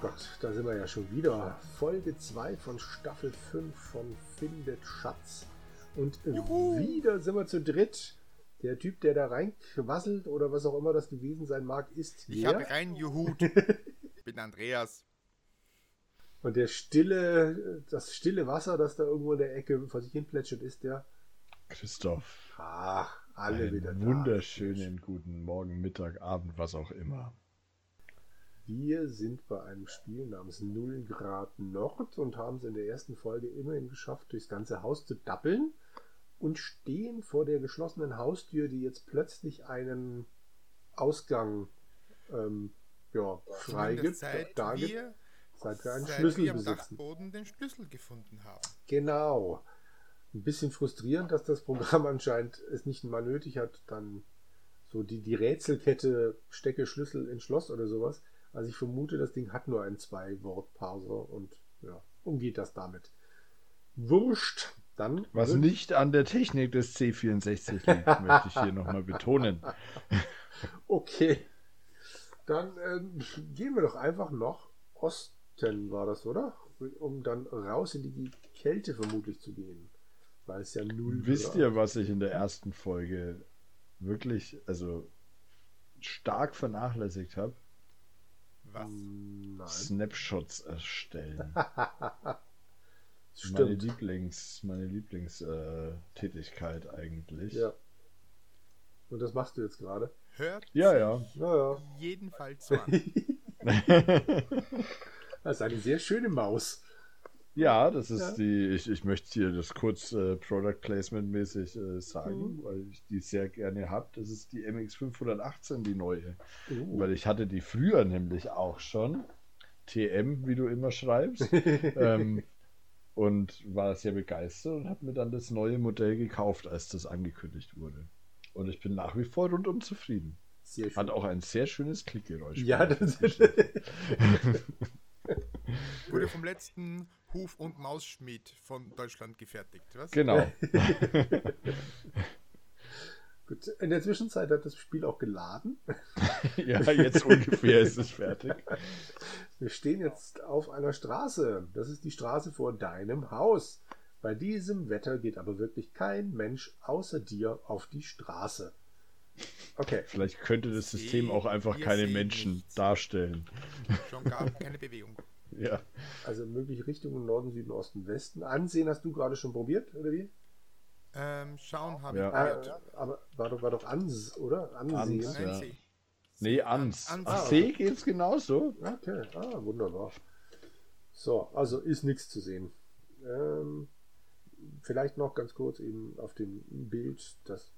Gott, da sind wir ja schon wieder. Folge 2 von Staffel 5 von Findet Schatz. Und Juhu. wieder sind wir zu dritt. Der Typ, der da reinquasselt oder was auch immer das gewesen sein mag, ist Ich wer? habe rein Juhut. Bin Andreas. Und der stille, das stille Wasser, das da irgendwo in der Ecke vor sich hin plätschert, ist der. Christoph, Ach, alle einen wieder da. wunderschönen guten Morgen, Mittag, Abend, was auch immer. Wir sind bei einem Spiel namens 0 Grad Nord und haben es in der ersten Folge immerhin geschafft, durchs ganze Haus zu dappeln und stehen vor der geschlossenen Haustür, die jetzt plötzlich einen Ausgang ähm, ja, freigibt. seit Da gibt, wir, seit wir einen seit Schlüssel wir am besitzen. Dachboden den Schlüssel gefunden haben. Genau. Ein bisschen frustrierend, dass das Programm anscheinend es nicht mal nötig hat, dann so die, die Rätselkette stecke Schlüssel ins Schloss oder sowas. Also ich vermute, das Ding hat nur einen Zwei-Wort-Parser und ja, umgeht das damit. Wurscht. Dann Was nicht an der Technik des C64 liegt, möchte ich hier nochmal betonen. Okay. Dann ähm, gehen wir doch einfach noch Osten, war das, oder? Um dann raus in die Kälte vermutlich zu gehen. Weil es ja null Wisst ihr, was ich in der ersten Folge wirklich, also stark vernachlässigt habe? Was? Nein. Snapshots erstellen. Stimmt. meine Lieblings, meine Lieblingstätigkeit eigentlich. Ja. Und das machst du jetzt gerade? Hört Ja, ja. Ja, jedenfalls an. ja. Das ist eine sehr schöne Maus. Ja, das ist Ja. die, ich, ich möchte hier das kurz äh, Product Placement mäßig äh, sagen, Mhm. weil ich die sehr gerne habe. Das ist die MX518, die neue. Uh. Weil ich hatte die früher nämlich auch schon. TM, wie du immer schreibst. ähm, und war sehr begeistert und habe mir dann das neue Modell gekauft, als das angekündigt wurde. Und ich bin nach wie vor rundum zufrieden. Sehr schön. Hat auch ein sehr schönes Klickgeräusch. ja, das festgestellt Wurde vom letzten Huf- und Mausschmied von Deutschland gefertigt. Was? Genau. Gut. In der Zwischenzeit hat das Spiel auch geladen. ja, jetzt ungefähr ist es fertig. Wir stehen jetzt auf einer Straße. Das ist die Straße vor deinem Haus. Bei diesem Wetter geht aber wirklich kein Mensch außer dir auf die Straße. Okay. Vielleicht könnte das System auch einfach keine Menschen nichts. darstellen. Schon gar keine Bewegung. Ja. Also mögliche Richtungen Norden, Süden, Osten, Westen. Ansehen hast du gerade schon probiert, oder wie? Ähm, schauen habe Ja. ich Ah, probiert. aber war doch, war doch Ans, oder? Ansehen. Ans. Ja. Nee, ans. Ans- Ach, Ah, See geht's genauso. Okay, ah, wunderbar. So, also ist nichts zu sehen. Ähm, vielleicht noch ganz kurz eben auf dem Bild, das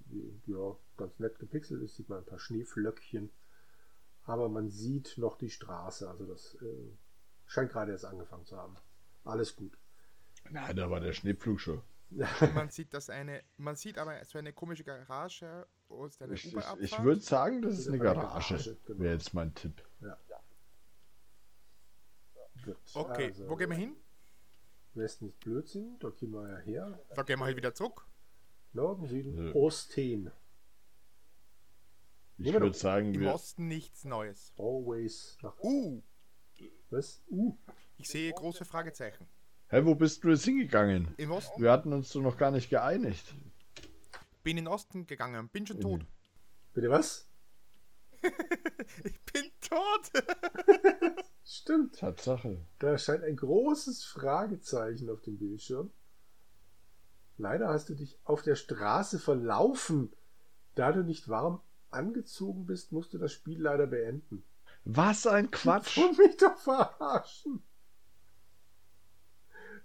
ja ganz nett gepixelt ist, sieht man ein paar Schneeflöckchen. Aber man sieht noch die Straße, also das äh, scheint gerade erst angefangen zu haben. Alles gut. Nein, da war der Schneepflug schon. Man sieht das eine, man sieht aber so eine komische Garage aus einer Ich, ich, ich würde sagen, das Das ist eine eine Garage. Garage, genau. Wäre jetzt mein Tipp. Gut. Okay, also, wo gehen wir hin? Westen ist Blödsinn, da gehen wir ja her. Da gehen wir halt wieder zurück. Norden, Süden, Nö. Osten. Ich würde sagen, Im wir, Osten nichts Neues. Always nach Uh, was? Uh, ich sehe große Fragezeichen. hä, wo bist du jetzt hingegangen? Im Osten Wir hatten uns doch noch gar nicht geeinigt. bin in den Osten gegangen, bin schon tot. bitte was? Ich bin tot. Stimmt. Tatsache. Da scheint ein großes Fragezeichen auf dem Bildschirm. Leider hast du dich auf der Straße verlaufen. Da du nicht warm angezogen bist, musst du das Spiel leider beenden. Was ein Quatsch. Und mich doch verarschen.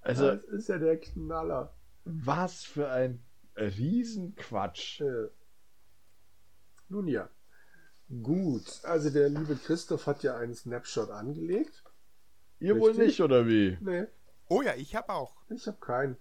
Also, das ist ja der Knaller. was für ein Riesenquatsch. Äh, nun ja. Gut, also der liebe Christoph hat ja einen Snapshot angelegt. Ihr wohl Richtig? nicht, oder wie? Nee, Oh ja, ich habe auch. ich habe keinen.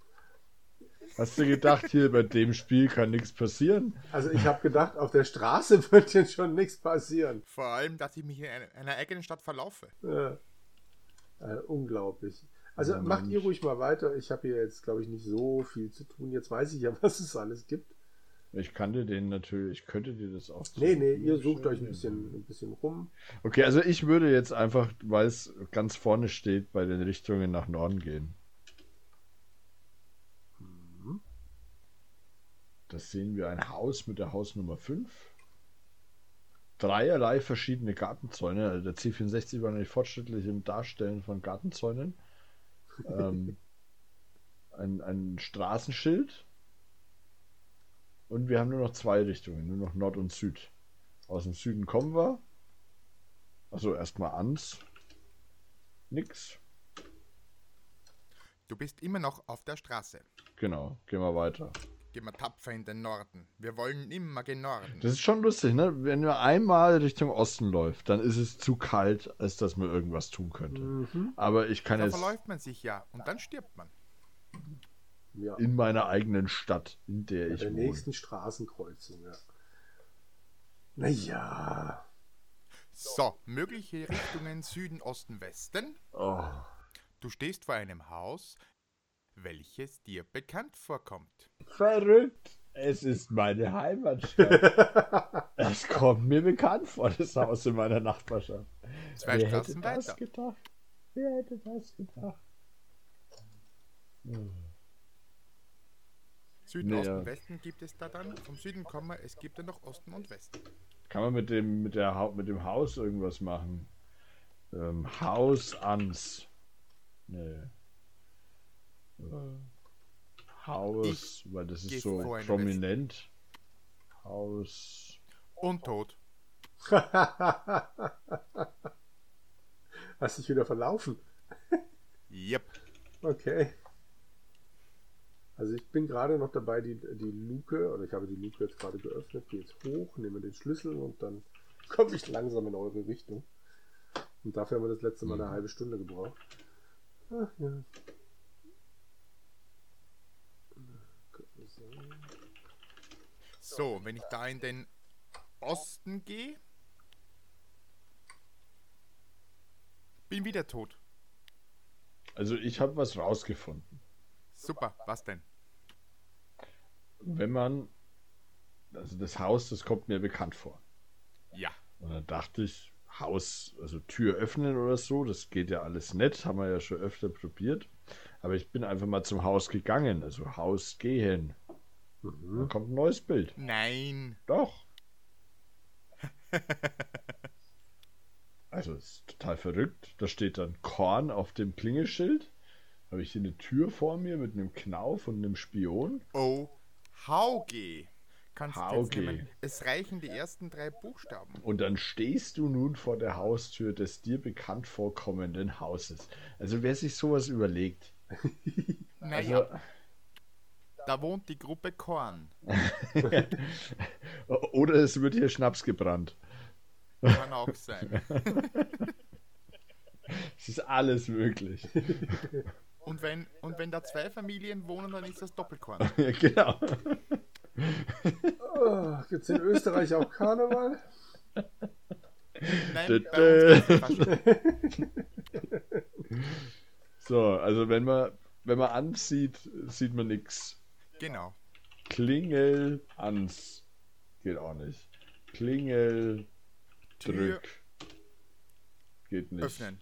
Hast du gedacht, hier bei dem Spiel kann nichts passieren? Also ich habe gedacht, auf der Straße wird jetzt schon nichts passieren. Vor allem, dass ich mich in einer, einer eigenen Stadt verlaufe. Äh, äh, unglaublich. Also Ja, macht Mensch. ihr ruhig mal weiter. Ich habe hier jetzt, glaube ich, nicht so viel zu tun. Jetzt weiß ich ja, was es alles gibt. Ich kannte den natürlich, ich könnte dir das auch. Nee, nee, ihr sucht euch ein bisschen, ein bisschen rum. Okay, also ich würde jetzt einfach, weil es ganz vorne steht, bei den Richtungen nach Norden gehen. Da sehen wir ein Haus mit der Hausnummer 5. Dreierlei verschiedene Gartenzäune. Also der C64 war nämlich fortschrittlich im Darstellen von Gartenzäunen. ähm, ein, ein Straßenschild. Und wir haben nur noch zwei Richtungen, nur noch Nord und Süd. Aus dem Süden kommen wir. Also erstmal ans. Nix. Du bist immer noch auf der Straße. Genau, gehen wir weiter. Gehen wir tapfer in den Norden. Wir wollen immer gen Norden. Das ist schon lustig, ne? Wenn man einmal Richtung Osten läuft, dann ist es zu kalt, als dass man irgendwas tun könnte. Mhm. Aber ich kann Da jetzt verläuft man sich ja und dann stirbt man. Ja, in meiner eigenen Stadt, in der bei ich der wohne. nächsten Straßenkreuzung, ja. Naja. So, mögliche Richtungen Süden, Osten, Westen. Oh, Du stehst vor einem Haus, welches dir bekannt vorkommt. verrückt. Es ist meine Heimatstadt. Das kommt mir bekannt vor, das Haus in meiner Nachbarschaft. Zwei Wer Straßen hätte das weiter. gedacht? Wer hätte das gedacht? Süden, Nee, Osten, ja. Westen gibt es da dann. Vom Süden kommen wir, es gibt dann noch Osten und Westen. Kann man mit dem, mit der, Hau- mit dem Haus irgendwas machen? Ähm, Haus ans. Nee. Äh, Haus, weil das ist so prominent. Haus. Und tot. Hast dich wieder verlaufen? Yep. Okay. Also ich bin gerade noch dabei, die, die Luke, oder ich habe die Luke jetzt gerade geöffnet, gehe jetzt hoch, nehme den Schlüssel und dann komme ich langsam in eure Richtung. Und dafür haben wir das letzte Mal eine halbe Stunde gebraucht. Ach ja. So, wenn ich da in den Osten gehe, bin wieder tot. Also ich habe was rausgefunden. Super, was denn? Wenn man. Also das Haus, das kommt mir bekannt vor. Ja. Und dann dachte ich, Haus, also Tür öffnen oder so, das geht ja alles nett, haben wir ja schon öfter probiert. Aber ich bin einfach mal zum Haus gegangen, also Haus gehen. Da Mhm. kommt ein neues Bild. Nein. Doch. Also, es ist total verrückt. Da steht dann Korn auf dem Klingelschild. Habe ich hier eine Tür vor mir mit einem Knauf und einem Spion. Oh, Hauge. Kannst du jetzt nehmen. Es reichen die ersten drei Buchstaben. Und dann stehst du nun vor der Haustür des dir bekannt vorkommenden Hauses. Also, wer sich sowas überlegt. Naja, Also, da wohnt die Gruppe Korn. oder es wird hier Schnaps gebrannt. Kann auch sein. Es ist alles möglich. Und wenn, und wenn da zwei Familien wohnen, dann ist das Doppelkorn. ja, genau. Oh, Gibt es in Österreich auch Karneval? Nein, Fasching. So, also wenn man, wenn man ansieht, sieht man nichts. Genau. Klingel ans. Geht auch nicht. Klingel Tür drück. Geht nicht. öffnen.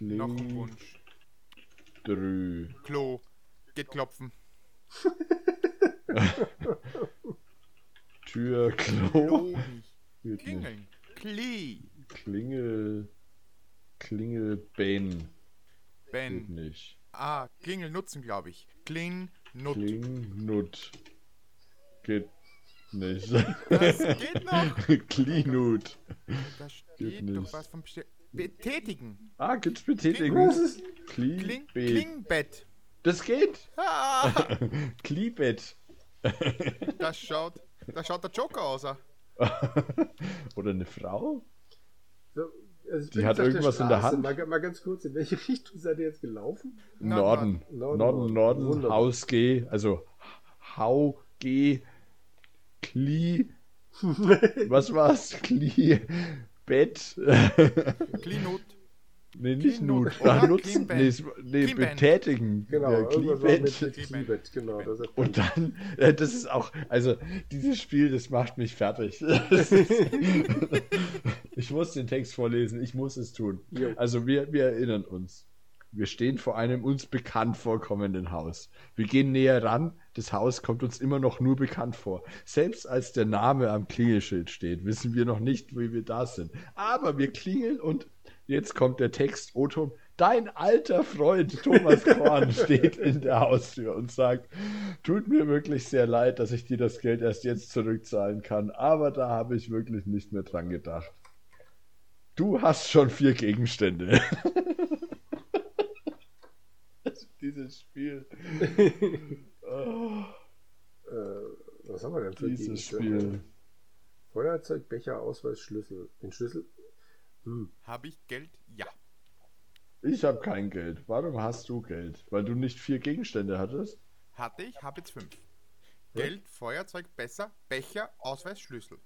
Noch ein Kling Wunsch. drü. Klo. Geht klopfen. Tür Klo. Geht. Klingeln. Klee. Klingel. Klingelben. Geht Ben. nicht. Ah, Klingel nutzen, glaube ich. Kling, Nut. Klingnut. Geht nicht. Das geht noch. Klinut. Da Geht steht doch nicht. was vom Besti Betätigen. Ah, gibt's Betätigung? Was ist? Kling, Klingbe- Klingbett. Das geht. Ah, Klibet. das schaut, das schaut der Joker aus. ah. Oder eine Frau? So, also Die hat irgendwas in der. Hand. Mal, mal ganz kurz, in welche Richtung seid ihr jetzt gelaufen? Norden. Norden, Norden, Norden. Norden. Haus G, also Hau G, Kli, was war's? Kli, Bett, Klinut. Nee, nicht Nut. Nut. Ah, nutzen. Nee, nee betätigen. Genau, Ja, Cleabet, genau. Und dann, äh, das ist auch, also dieses Spiel, das macht mich fertig. ich muss den Text vorlesen, ich muss es tun. Jo. Also wir, wir erinnern uns. Wir stehen vor einem uns bekannt vorkommenden Haus. Wir gehen näher ran, das Haus kommt uns immer noch nur bekannt vor. Selbst als der Name am Klingelschild steht, wissen wir noch nicht, wie wir da sind. Aber wir klingeln und jetzt kommt der Text, Oton, dein alter Freund Thomas Korn steht in der Haustür und sagt, tut mir wirklich sehr leid, dass ich dir das Geld erst jetzt zurückzahlen kann, aber da habe ich wirklich nicht mehr dran gedacht. Du hast schon vier Gegenstände. dieses Spiel. Oh, Äh, was haben wir denn für dieses Gegenstände? Spiel. Feuerzeug, Becher, Ausweis, Schlüssel. Den Schlüssel? Hm. Habe ich Geld? Ja. Ich habe kein Geld. Warum hast du Geld? Weil du nicht vier Gegenstände hattest? Hatte ich, habe jetzt fünf. Geld, Feuerzeug, besser, Becher, Ausweis, Schlüssel.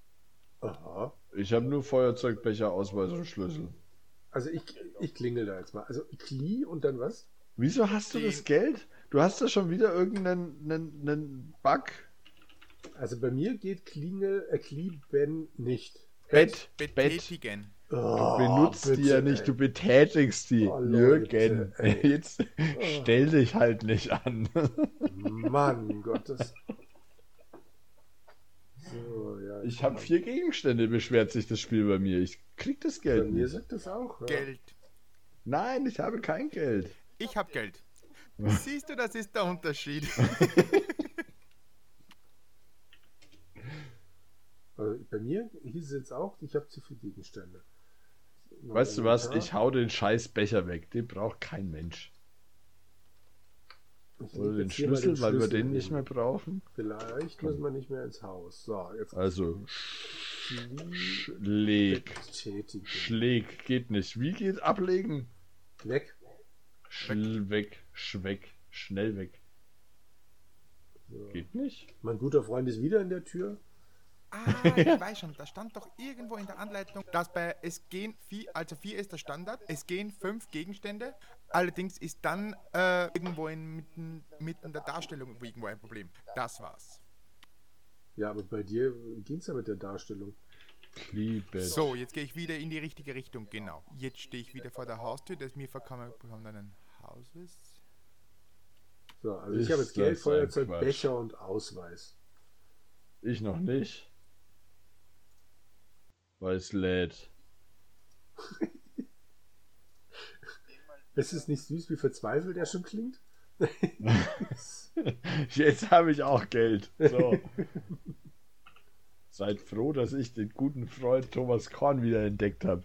Aha. Ich habe nur Feuerzeug, Becher, Ausweis und Schlüssel. Also ich, ich klingel da jetzt mal. Also Kli und dann was? Wieso hast du das Geld? Du hast da schon wieder irgendeinen einen, einen Bug. Also bei mir geht Klingel, äh, Klieben nicht. Bett, Bett. Betätigen. Du Oh, benutzt die bitte, ja nicht, ey. du betätigst die. Oh, Jürgen, jetzt stell dich halt nicht an. Mann Gottes. So, ja. Ich habe vier Gegenstände, beschwert sich das Spiel bei mir. Ich krieg das Bei Geld mir nicht. sagt das auch. Ja. Geld. Nein, ich habe kein Geld. Ich habe Geld. Siehst du, das ist der Unterschied. Also bei mir hieß es jetzt auch, ich habe zu viele Gegenstände. Weißt du was? Ich hau den scheiß Becher weg. Den braucht kein Mensch. Ich Oder den jetzt hier mal Schlüssel, weil wir Schlüssel den nicht mehr brauchen. Vielleicht müssen wir nicht mehr ins Haus. So, jetzt Also, schläg. betätigen. Schläg geht nicht. Wie geht ablegen? Weg. Schl weg, schweck, schnell weg. So. Geht nicht? Mein guter Freund ist wieder in der Tür. Ah, ich weiß schon, da stand doch irgendwo in der Anleitung, dass bei es gehen vier, also vier ist der Standard, es gehen fünf Gegenstände. Allerdings ist dann äh, irgendwo in, mitten, mitten der Darstellung irgendwo ein Problem. Das war's. Ja, aber bei dir ging es ja mit der Darstellung. Liebe. So, jetzt gehe ich wieder in die richtige Richtung, genau. Jetzt stehe ich wieder vor der Haustür, das mir verkommen bekommt einen Hauses. So, also Ist ich habe jetzt Geld, Feuerzeug. Becher und Ausweis. Ich noch nicht. Weil es lädt. Ist es nicht süß, wie verzweifelt er schon klingt? Jetzt habe ich auch Geld. So. Seid froh, dass ich den guten Freund Thomas Korn wieder entdeckt habe.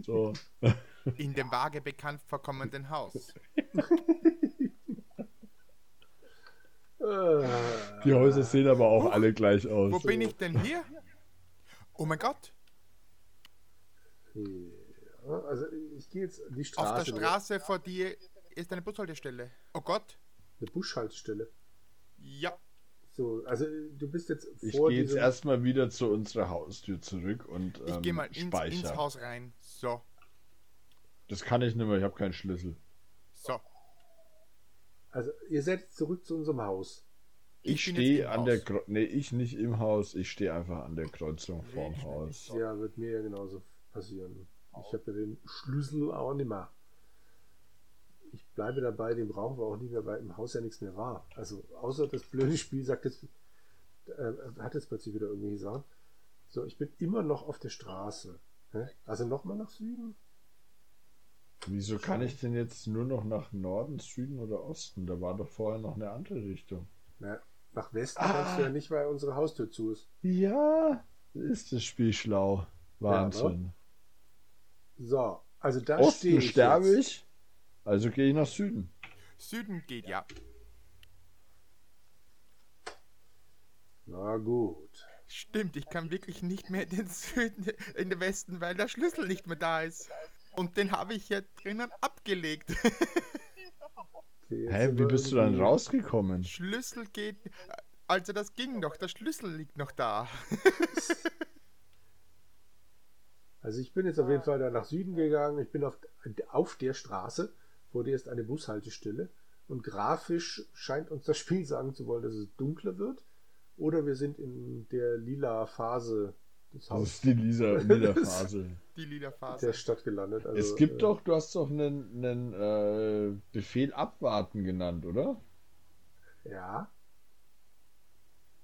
So. In dem vage bekannt vorkommenden Haus. Die Häuser sehen aber auch alle gleich aus. Wo bin ich denn hier? Oh mein Gott, ja, also ich gehe jetzt die Straße. auf der Straße vor dir ist eine Bushaltestelle. Oh Gott, Eine Buschhaltestelle. ja. So, also du bist jetzt Ich vor gehe jetzt erstmal wieder zu unserer Haustür zurück und Ich ähm, gehe mal ins, ins Haus rein. So, Das kann ich nicht mehr, ich habe keinen Schlüssel. so. Also ihr seid jetzt zurück zu unserem Haus. Ich, Ich stehe an der Haus. Kro Nee, ich nicht im Haus, ich stehe einfach an der Kreuzung vorm Haus. Ja, wird mir ja genauso passieren. Ich habe ja den Schlüssel auch nicht mehr. Ich bleibe dabei, den brauchen wir auch nicht mehr, weil im Haus ja nichts mehr war. Also außer das blöde Spiel sagt jetzt, äh, hat jetzt plötzlich wieder irgendwie gesagt. So, ich bin immer noch auf der Straße. Also nochmal nach Süden? Wieso kann ich denn jetzt nur noch nach Norden, Süden oder Osten? Da war doch vorher noch eine andere Richtung. Na, nach Westen kannst du ja nicht, weil unsere Haustür zu ist. Ja, ist das Spiel schlau. Wahnsinn. So, also da Osten ich. sterbe jetzt. ich, also gehe ich nach Süden. Süden geht ja. Na gut. Stimmt, ich kann wirklich nicht mehr in den Süden, in den Westen, weil der Schlüssel nicht mehr da ist. Und den habe ich jetzt drinnen abgelegt. Okay, Hä, wie bist du dann rausgekommen? Schlüssel geht. Also das ging doch, der Schlüssel liegt noch da. Also ich bin jetzt auf jeden Fall da nach Süden gegangen. Ich bin auf, auf der Straße, vor der ist eine Bushaltestelle. Und grafisch scheint uns das Spiel sagen zu wollen, dass es dunkler wird. Oder wir sind in der lila Phase des Das ist die lila, lila Phase. Die lila der Phase. Stadt gelandet. Also, es gibt äh, doch, du hast doch einen, einen äh, Befehl abwarten genannt, oder? Ja.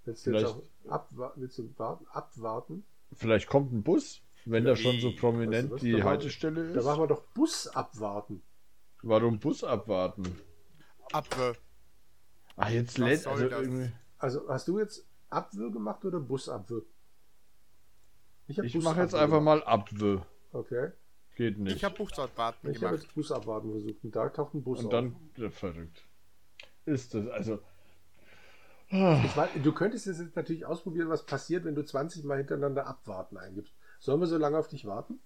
Willst du jetzt auch abwa willst du warten, abwarten? Vielleicht kommt ein Bus, wenn da schon so prominent weißt du was, die da machen- Haltestelle Da ist. machen wir doch Bus abwarten. Warum Bus abwarten? Apfel. Ah, jetzt Was lädt also das? irgendwie. Also hast du jetzt Abwürg gemacht oder Busabwürg? hab Ich Bus mache jetzt einfach mal Abwe. Okay. Geht nicht. Ich habe Buchsabwarten Ich habe gemacht. jetzt Bus abwarten versucht und da taucht ein Bus Und auf. dann ja, verrückt. Ist das also. Ich weiß, du könntest es jetzt natürlich ausprobieren, was passiert, wenn du 20 Mal hintereinander abwarten eingibst. Sollen wir so lange auf dich warten?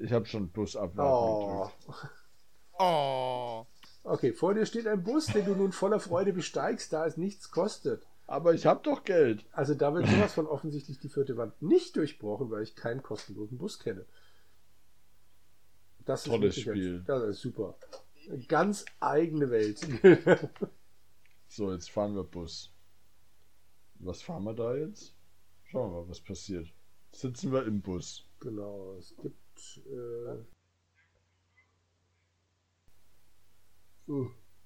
Ich habe schon Bus abwarten Oh. Oh. Okay, vor dir steht ein Bus, den du nun voller Freude besteigst, da es nichts kostet. Aber ich habe doch Geld. Also da wird sowas von offensichtlich die vierte Wand nicht durchbrochen, weil ich keinen kostenlosen Bus kenne. Das Tolles wirklich ein- Spiel. Das ist super. Eine ganz eigene Welt. So, jetzt fahren wir Bus. Was fahren wir da jetzt? Schauen wir mal, was passiert. Sitzen wir im Bus. genau, es gibt. Äh,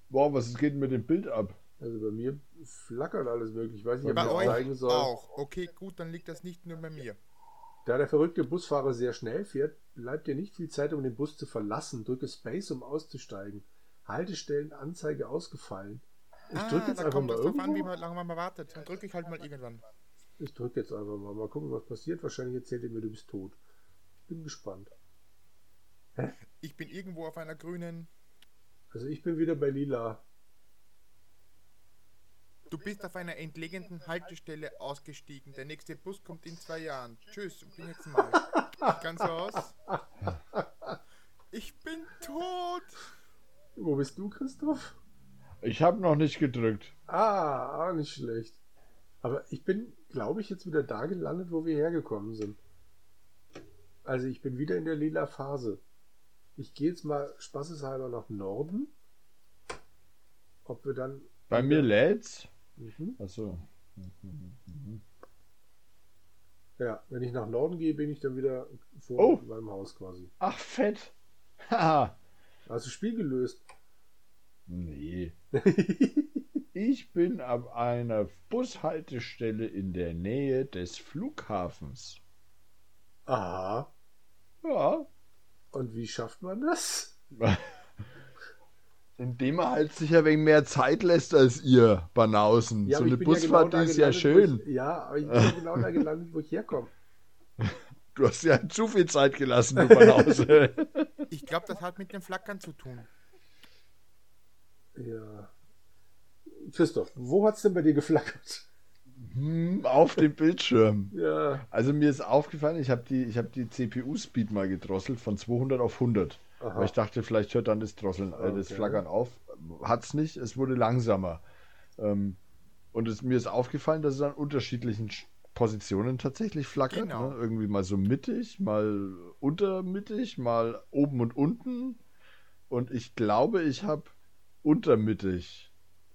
wow, was geht denn mit dem Bild ab? also bei mir flackert alles möglich. Ich weiß nicht, ob ich das euch zeigen soll. auch. Okay, gut, dann liegt das nicht nur bei mir. Da der verrückte Busfahrer sehr schnell fährt, bleibt dir nicht viel Zeit, um den Bus zu verlassen. Drücke Space, um auszusteigen. Haltestellenanzeige ausgefallen. Ich ah, drücke jetzt da einfach kommt mal das drauf an, wie irgendwo. lange man wartet. Dann drücke ich halt mal irgendwann. Ich drücke jetzt einfach mal. Mal gucken, was passiert. Wahrscheinlich erzählt er mir, du bist tot. Bin gespannt. Ich bin irgendwo auf einer grünen. Also ich bin wieder bei Lila. Du bist auf einer entlegenen Haltestelle ausgestiegen. Der nächste Bus kommt in zwei Jahren. Tschüss, bin jetzt mal. Ganz so aus. Ich bin tot. Wo bist du, Christoph? Ich habe noch nicht gedrückt. Ah, auch nicht schlecht. Aber ich bin, glaube ich, jetzt wieder da gelandet, wo wir hergekommen sind. Also ich bin wieder in der lila Phase. Ich gehe jetzt mal spaßeshalber nach Norden. Ob wir dann. Bei mir lädt's. Mhm. Achso. Ja, wenn ich nach Norden gehe, bin ich dann wieder vor Oh. meinem Haus quasi. Ach, fett. Haha. Hast du Spiel gelöst? nee. Ich bin ab einer Bushaltestelle in der Nähe des Flughafens. Aha. Ja. Und wie schafft man das? Indem er halt sich ein wenig mehr Zeit lässt als ihr, Banausen. so aber eine bin ja Busfahrt, genau ist ja schön. Ich, ja, aber ich bin ja genau da gelandet, wo ich herkomme. Du hast ja zu viel Zeit gelassen, du Banause. Ich glaube, das hat mit dem Flackern zu tun. Ja. Christoph, wo hat's denn bei dir geflackert? Hm, Auf dem Bildschirm. Ja. Also mir ist aufgefallen, ich habe die, ich hab die CPU-Speed mal gedrosselt von 200 auf 100. Aha. Weil ich dachte, vielleicht hört dann das Drosseln, äh, das Okay. Flackern auf. Hat's nicht, es wurde langsamer. Ähm, und es, mir ist aufgefallen, dass es an unterschiedlichen Sch- Positionen tatsächlich flackert. Genau. Ne? Irgendwie mal so mittig, mal untermittig, mal oben und unten. Und ich glaube, ich habe untermittig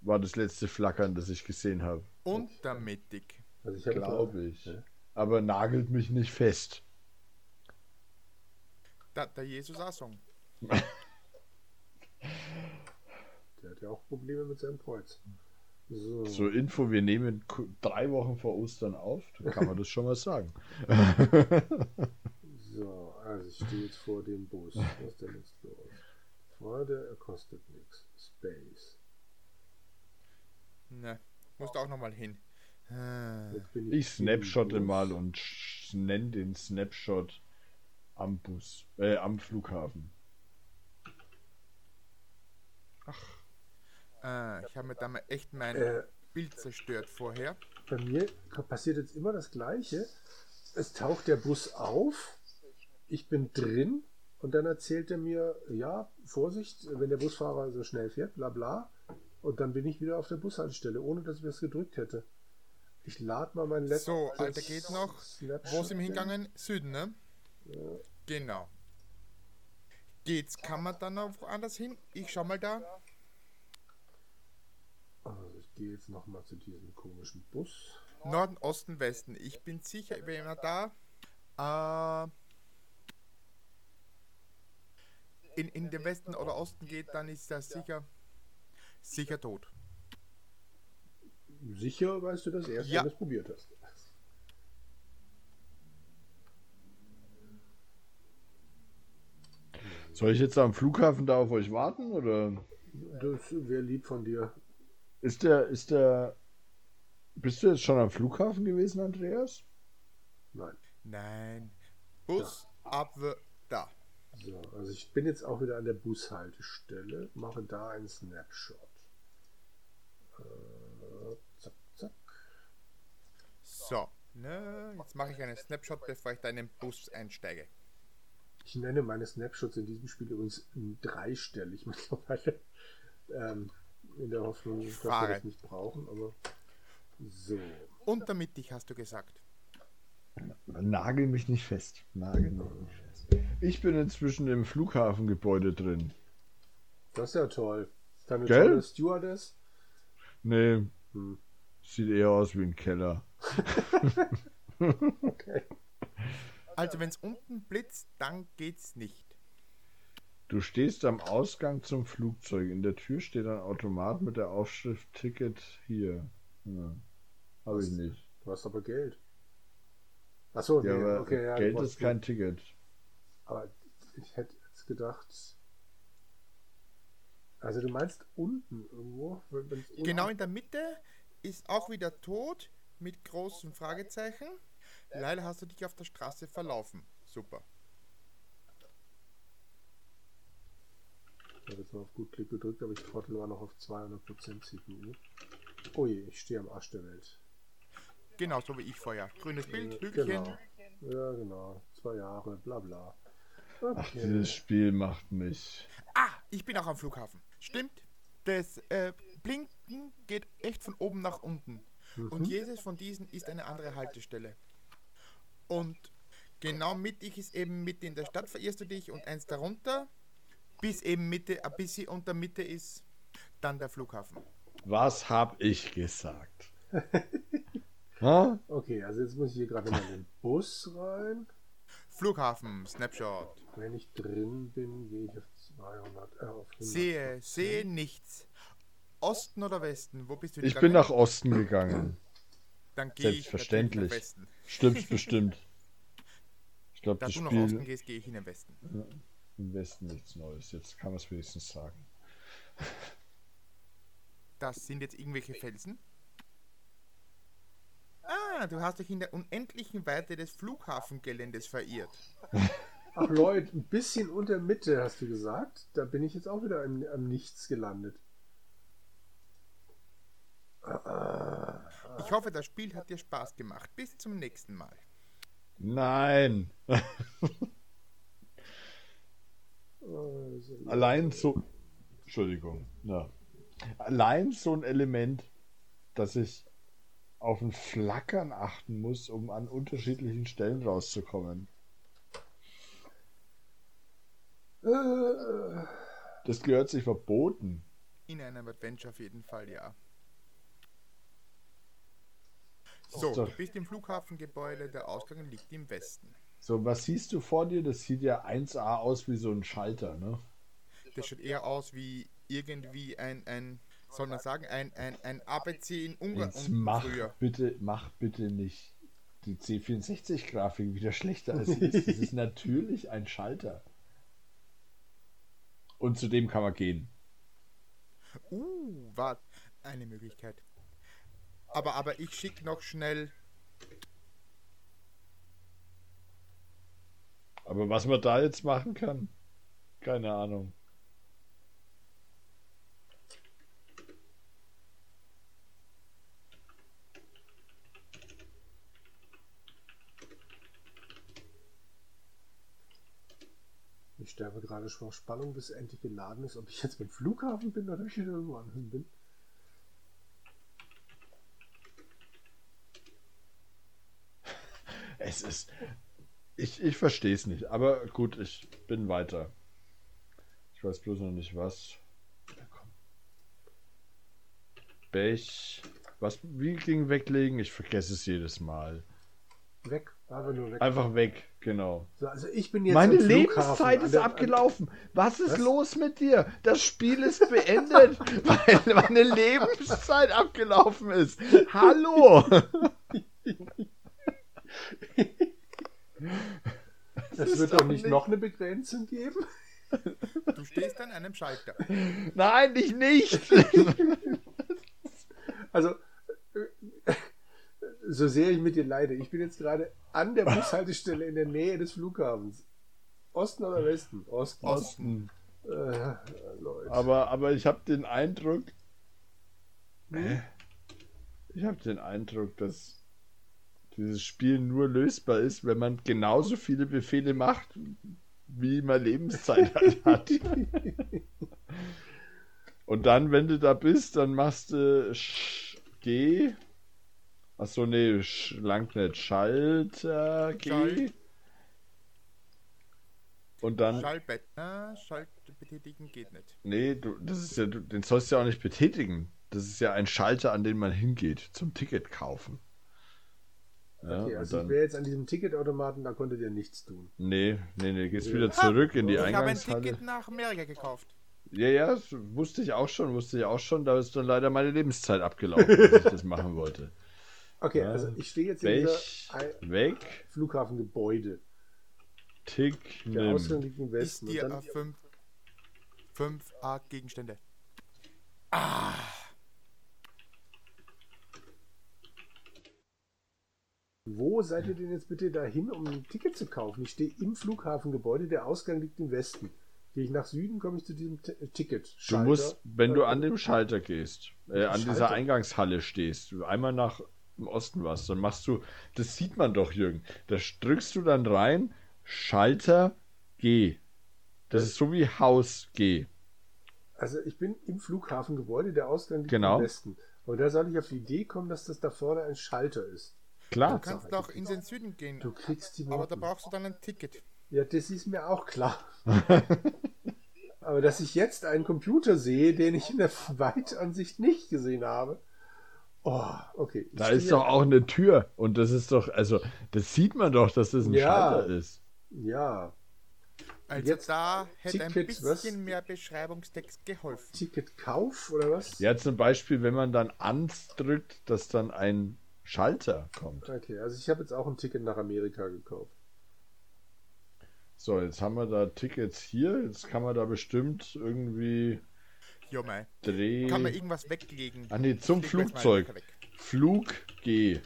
war das letzte Flackern, das ich gesehen habe. Untermittig. Also ich Glaube ich. Ja. Aber nagelt mich nicht fest. Da, der Jesus sagen. Der hat ja auch Probleme mit seinem Kreuz. So. Zur Info, wir nehmen drei Wochen vor Ostern auf, da kann man das schon mal sagen. So, also ich stehe jetzt vor dem Bus. Was ist denn jetzt los? Freunde, er kostet nichts. Space. Ne, musst auch nochmal hin. Jetzt bin Ich snapshotte mal und nenne den Snapshot am Bus, äh, am Flughafen. äh, ich habe mir da mal echt mein Äh, Bild zerstört vorher. bei mir passiert jetzt immer das Gleiche. Es taucht der Bus auf, ich bin drin und dann erzählt er mir, ja, Vorsicht, wenn der Busfahrer so schnell fährt, bla bla. Und dann bin ich wieder auf der Bushaltestelle, ohne dass ich das gedrückt hätte. Ich lade mal mein letztes. So, Alter, geht noch. Snapshot Wo sind wir hingegangen? Süden, ne? Genau. Geht's, kann man dann noch woanders hin? Ich schau mal da. Also ich gehe jetzt nochmal zu diesem komischen Bus. Norden, Osten, Westen. Ich bin sicher, wenn man da äh, in, in den Westen oder Osten geht, dann ist das sicher sicher tot. Sicher weißt du das erst, Ja. wenn du es probiert hast. Soll ich jetzt am Flughafen da auf euch warten oder Das wäre lieb von dir. ist der, ist der, bist du jetzt schon am Flughafen gewesen, Andreas? Nein. Nein. Bus ab da. So, also ich bin jetzt auch wieder an der Bushaltestelle, mache da einen Snapshot. Zack, zack. So. Ne, jetzt mache ich einen Snapshot, bevor ich da in den Bus einsteige. Ich nenne meine Snapshots in diesem Spiel übrigens dreistellig mittlerweile. Ähm, in der Hoffnung, dass wir das nicht brauchen, aber so. Unter mittig hast du gesagt. Nagel mich nicht fest. Nagel mich nicht fest. Ich bin inzwischen im Flughafengebäude drin. Das ist ja toll. Ist da eine Gell? tolle Stewardess? Nee, Hm. sieht eher aus wie ein Keller. Okay. Also wenn es unten blitzt, dann geht's nicht. Du stehst am Ausgang zum Flugzeug. In der Tür steht ein Automat mit der Aufschrift Ticket hier. Ja. Habe ich nicht. Du hast aber Geld. Achso, Ja, nee, okay, ja, Geld ist kein Ticket. Aber ich hätte jetzt gedacht. Also du meinst unten irgendwo? Unten- Genau in der Mitte ist auch wieder tot mit großen Fragezeichen. Leider hast du dich auf der Straße verlaufen. Super. Ich habe jetzt mal auf gut Klick gedrückt, aber ich trottel war noch auf 200% CPU. Oh je, ich stehe am Arsch der Welt. Genau so wie ich vorher. Grünes Bild, Äh, Hügelchen. Genau. Ja, genau. Zwei Jahre, bla bla. Ach, Okay. dieses Spiel macht mich. Ah, ich bin auch am Flughafen. Stimmt. Das äh, Blinken geht echt von oben nach unten. Und jedes von diesen ist eine andere Haltestelle. Und genau mittig ist eben Mitte in der Stadt, verirrst du dich und eins darunter, bis eben Mitte, ein bisschen unter Mitte ist dann der Flughafen. Was hab ich gesagt? Okay, also jetzt muss ich hier gerade mal in den Bus rein. Flughafen, Snapshot. Wenn ich drin bin, gehe ich auf 200, äh, auf 100. Sehe, sehe nichts. Osten oder Westen? Wo bist du Ich bin nach Osten gegangen. Dann gehe ich Selbstverständlich. natürlich nach Westen. Stimmt's bestimmt. Ich glaube, Da das du nach Osten Spiel gehst, gehe ich in den Westen. im Westen nichts Neues. Jetzt kann man es wenigstens sagen. Das sind jetzt irgendwelche Felsen. Ah, du hast dich in der unendlichen Weite des Flughafengeländes verirrt. Ach Leute, ein bisschen unter Mitte hast du gesagt. Da bin ich jetzt auch wieder am, am Nichts gelandet. Ah, Ich hoffe, das Spiel hat dir Spaß gemacht. Bis zum nächsten Mal. Nein! Allein so. Entschuldigung. Ja. Allein so ein Element, dass ich auf ein Flackern achten muss, um an unterschiedlichen Stellen rauszukommen. äh, Das gehört sich verboten. In einem Adventure auf jeden Fall, ja. So, du bist im Flughafengebäude, der Ausgang liegt im Westen. So, was siehst du vor dir? Das sieht ja 1A aus wie so ein Schalter, ne? Das schaut eher aus wie irgendwie ein, ein soll man sagen, ein, ein, ein ABC in Ungarn Jetzt mach früher. bitte, mach bitte nicht die C64-Grafik wieder schlechter als sie ist. Das ist natürlich ein Schalter. Und zu dem kann man gehen. Uh, war eine Möglichkeit. Aber, aber ich schicke noch schnell. Aber was man da jetzt machen kann, keine Ahnung. Sterbe gerade schon vor Spannung, bis endlich geladen ist, ob ich jetzt beim Flughafen bin oder ob ich wieder irgendwo anders bin. Es ist. Ich, ich verstehe es nicht, aber gut, ich bin weiter. Ich weiß bloß noch nicht was. Bech. Was, wie ging weglegen? Ich vergesse es jedes Mal. Weg, weg. Einfach weg, genau. So, also ich bin jetzt Meine Lebenszeit ist der- abgelaufen. Was ist Was? los mit dir? Das Spiel ist beendet, weil meine Lebenszeit abgelaufen ist. Hallo! Es wird doch doch nicht nicht- noch eine Begrenzung geben. Du stehst an einem Schalter. Nein, ich nicht! Also, äh, so sehr ich mit dir leide, ich bin jetzt gerade an der Bushaltestelle in der Nähe des Flughafens. Osten oder Westen? Osten. Osten. Äh. Aber, aber ich habe den Eindruck. Hä? Ich habe den Eindruck, dass dieses Spiel nur lösbar ist, wenn man genauso viele Befehle macht, wie man Lebenszeit hat. Und dann, wenn du da bist, dann machst du Sch G. Achso, nee, Sch langt nicht. Schalter. Schalt. Und dann. Schallbett. Na, Schalt betätigen geht nicht. Nee, du, das ist ja, du, den sollst du ja auch nicht betätigen. Das ist ja ein Schalter, an den man hingeht zum Ticket kaufen. Ja, okay, also ich dann, wäre jetzt an diesem Ticketautomaten, da konntet ihr nichts tun. nee, nee, nee, gehst Ja. wieder zurück in die ich habe ein Eingangshalle. Ticket nach Amerika gekauft. Ja, ja, das wusste ich auch schon, wusste ich auch schon. Da ist dann leider meine Lebenszeit abgelaufen, als ich das machen wollte. Okay, also ich stehe jetzt in Weg, dieser weg, Flughafengebäude. tick, Der. Ausgang liegt im Westen. Und dir dann, 5 5 A Gegenstände. wo seid ihr denn jetzt bitte dahin, um ein Ticket zu kaufen? Ich stehe im Flughafengebäude, der Ausgang liegt im Westen. Gehe ich nach Süden, komme ich zu diesem T Ticket. Du musst, wenn du an dem Schalter gehst, äh, an dieser Schalter? Eingangshalle stehst, einmal nach im Osten was, dann machst du, das sieht man doch, Jürgen, da drückst du dann rein, Schalter G. Das ist so wie Haus G. Also ich bin im Flughafengebäude, der Ausgang liegt Genau. im Westen. Und da soll ich auf die Idee kommen, dass das da vorne ein Schalter ist. Du Klar. kannst Sache. auch in den Süden gehen. Du kriegst die Aber da Noten. brauchst du dann ein Ticket. Ja, das ist mir auch klar. Aber dass ich jetzt einen Computer sehe, den ich in der Weitansicht nicht gesehen habe. Oh, okay. Ich Da ist doch auch eine Tür und das ist doch, also, das sieht man doch, dass das ein Ja. Schalter ist. Ja, Also Jetzt da hätte ein bisschen was? mehr Beschreibungstext geholfen. Ticketkauf oder was? Ja, zum Beispiel, wenn man dann ans drückt, dass dann ein Schalter kommt. Okay, also ich habe jetzt auch ein Ticket nach Amerika gekauft. So, jetzt haben wir da Tickets hier. Jetzt kann man da bestimmt irgendwie Jo, mei. drehen. Kann man irgendwas weglegen? Ah, nee, zum Flugzeug. Flug G.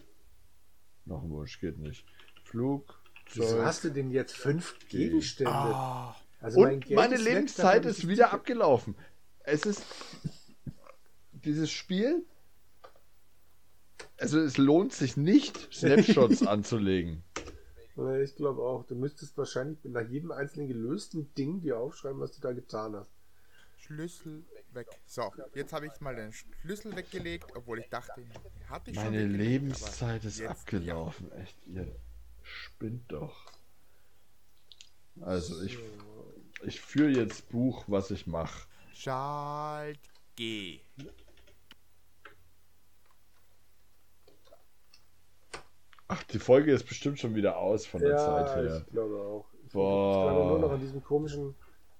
Noch ein Wunsch, geht nicht. Wieso Flugzeug. hast du denn jetzt fünf Gegenstände? Ah, Also Und Geld meine ist Lebenszeit ist ich wieder abgelaufen. Es ist dieses Spiel. Also es lohnt sich nicht, Snapshots anzulegen. Ich glaube auch. Du müsstest wahrscheinlich nach jedem einzelnen gelösten Ding dir aufschreiben, was du da getan hast. Schlüssel weg. So, jetzt habe ich mal den Schlüssel weggelegt, obwohl ich dachte, hatte ich schon Meine Lebenszeit ist jetzt- abgelaufen. Echt, ihr spinnt doch. Also ich, ich führe jetzt Buch, was ich mache. Ja. Schalt G. Ach, die Folge ist bestimmt schon wieder aus von der Ja, Zeit her. ich glaube auch. Ich Boah. versuche gerade nur noch an diesem komischen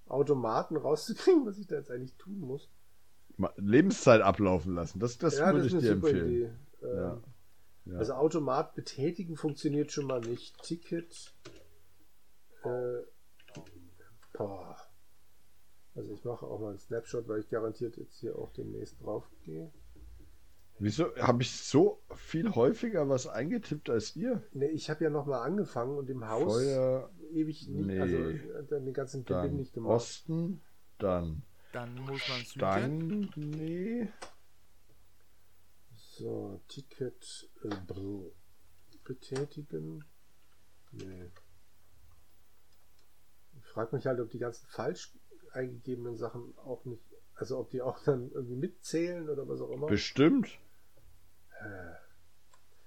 Automaten rauszukriegen, was ich da jetzt eigentlich tun muss. Lebenszeit ablaufen lassen. Das, das ja, würde das ich dir empfehlen. Ähm, Ja. Ja. Also Automat betätigen funktioniert schon mal nicht. Ticket. Äh, boah. Also ich mache auch mal einen Snapshot, weil ich garantiert jetzt hier auch demnächst drauf gehe. Wieso habe ich so viel häufiger was eingetippt als ihr? Ne, ich habe ja nochmal angefangen und im Haus Feuer, ewig nicht, nee. also äh, dann den ganzen Gewinn dann nicht gemacht. Osten, dann Dann muss man Süden. Stein, nee. So, Ticket äh, betätigen. Nee. Ich frage mich halt, ob die ganzen falsch eingegebenen Sachen auch nicht, also ob die auch dann irgendwie mitzählen oder was auch immer. Bestimmt.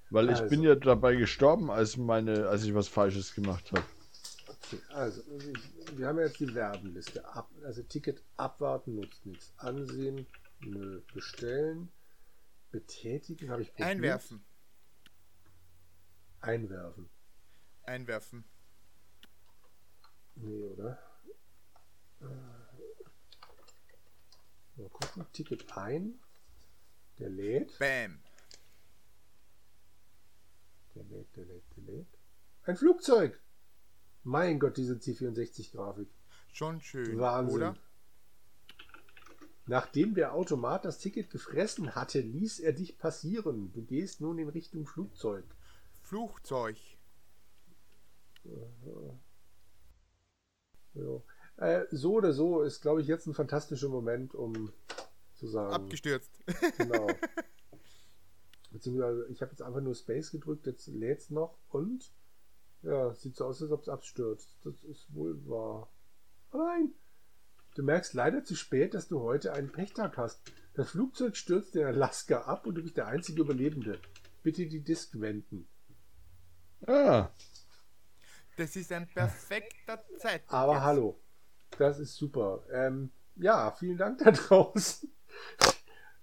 Weil ich Also. bin ja dabei gestorben, als meine, als ich was Falsches gemacht habe. Okay, also, wir haben jetzt die Werbenliste. Ab, also Ticket abwarten nutzt nichts. Ansehen, nö. Bestellen, betätigen, habe ich probiert. Einwerfen. Einwerfen. Einwerfen. Nee, oder? Äh, Mal gucken. Ticket ein. Der lädt. Bam. Der lädt, der lädt, der lädt. Ein Flugzeug! Mein Gott, diese C64-Grafik. Schon schön. Wahnsinn. Oder? Nachdem der Automat das Ticket gefressen hatte, ließ er dich passieren. Du gehst nun in Richtung Flugzeug. Flugzeug. Ja. Äh, so oder so ist, glaube ich, jetzt ein fantastischer Moment, um zu sagen. Abgestürzt. Genau. Beziehungsweise, ich habe jetzt einfach nur Space gedrückt, jetzt lädt es noch und ja, sieht so aus, als ob es abstürzt. Das ist wohl wahr. Oh nein! Du merkst leider zu spät, dass du heute einen Pechtag hast. Das Flugzeug stürzt in Alaska ab und du bist der einzige Überlebende. Bitte die Disk wenden. Ah, Das ist ein perfekter Zeitpunkt. Aber jetzt. hallo, das ist super. Ähm, ja, vielen Dank da draußen.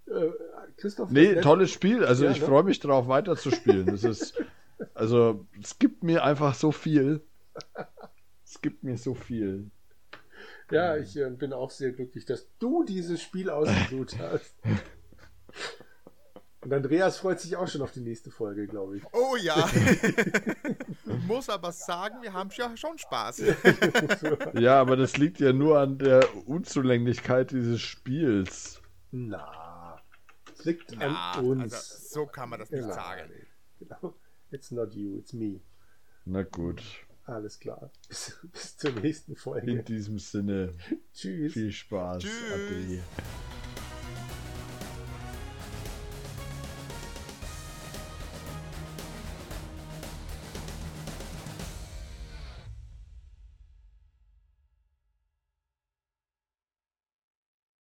Äh, Christoph, nee, tolles Spiel. Also Ja, ich ne? freue mich darauf, weiterzuspielen. Das ist, also es gibt mir einfach so viel. Es gibt mir so viel. Ja, ich äh, bin auch sehr glücklich, dass du dieses Spiel ausgesucht hast. Und Andreas freut sich auch schon auf die nächste Folge, glaube ich. Oh ja. Muss aber sagen, wir haben ja schon Spaß. Ja, aber das liegt ja nur an der Unzulänglichkeit dieses Spiels. Na, es liegt Ja, an uns. also so kann man das nicht Genau. sagen. Genau. It's not you, it's me. Na gut. Alles klar. Bis, bis zur nächsten Folge. In diesem Sinne, Tschüss. viel Spaß. Tschüss. Ade.